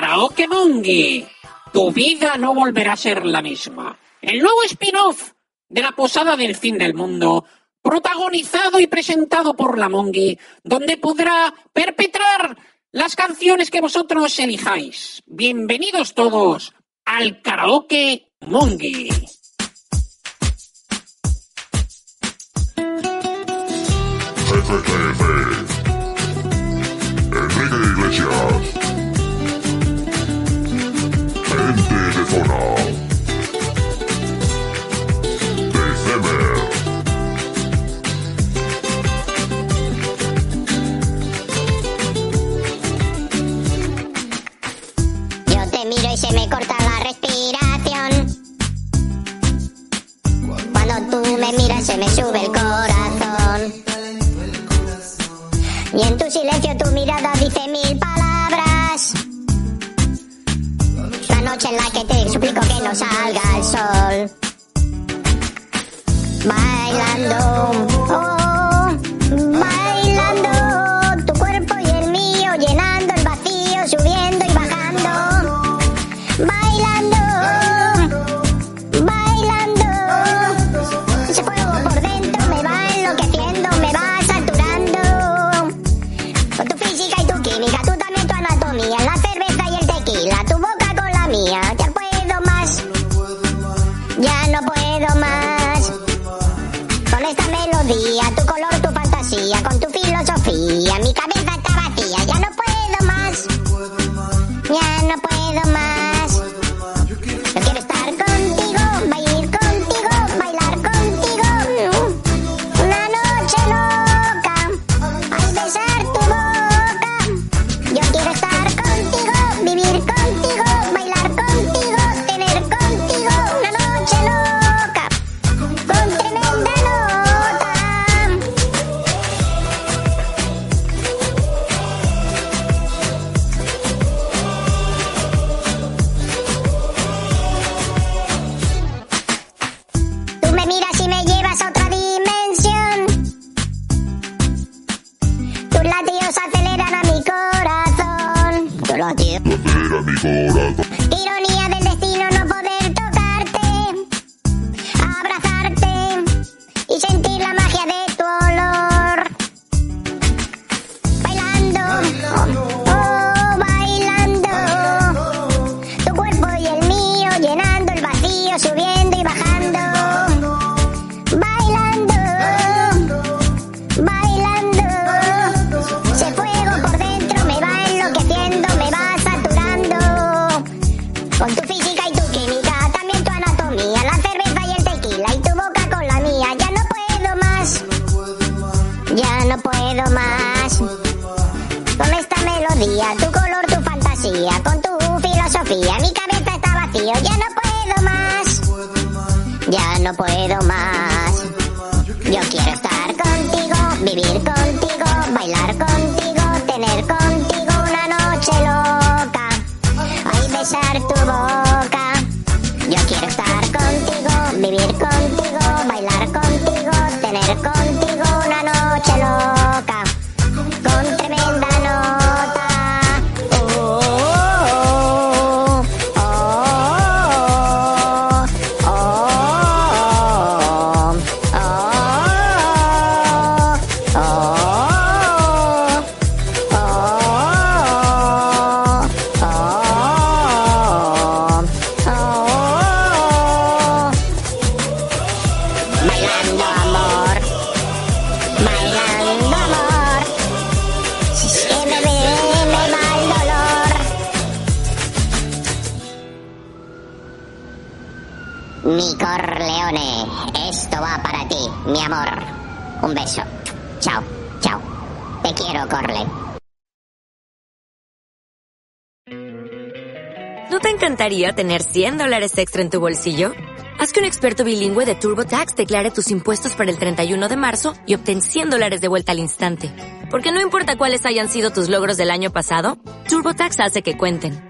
Karaoke Mongi. Tu vida no volverá a ser la misma. El nuevo spin-off de la Posada del Fin del Mundo, protagonizado y presentado por la Mongi, donde podrá perpetrar las canciones que vosotros elijáis. Bienvenidos todos al Karaoke Mongi. Enrique Iglesias. Miro y se me corta la respiración. Cuando tú me miras se me sube el corazón. Y en tu silencio tu mirada dice mil palabras. La noche en la que te suplico que no salga el sol. Bailando, tu color, tu fantasía, con tu filosofía, mi cabeza Tus latidos aceleran a mi corazón. Mi corazón. Ironía del destino no poder tocarte, abrazarte y sentir la magia de tu olor. Bailando, oh, oh, bailando. Tu cuerpo y el mío llenando no puedo más. Con esta melodía, tu color, tu fantasía, con tu filosofía, mi cabeza está vacío. Ya no puedo más, ya no puedo más. Yo quiero estar contigo, vivir contigo, bailar contigo, tener contigo una noche loca. Ay, besar tu boca. Mi Corleone, esto va para ti, mi amor. Un beso. Chao, chao. Te quiero, Corle. ¿No te encantaría tener 100 dólares extra en tu bolsillo? Haz que un experto bilingüe de TurboTax declare tus impuestos para el 31 de marzo y obtén 100 dólares de vuelta al instante. Porque no importa cuáles hayan sido tus logros del año pasado, TurboTax hace que cuenten.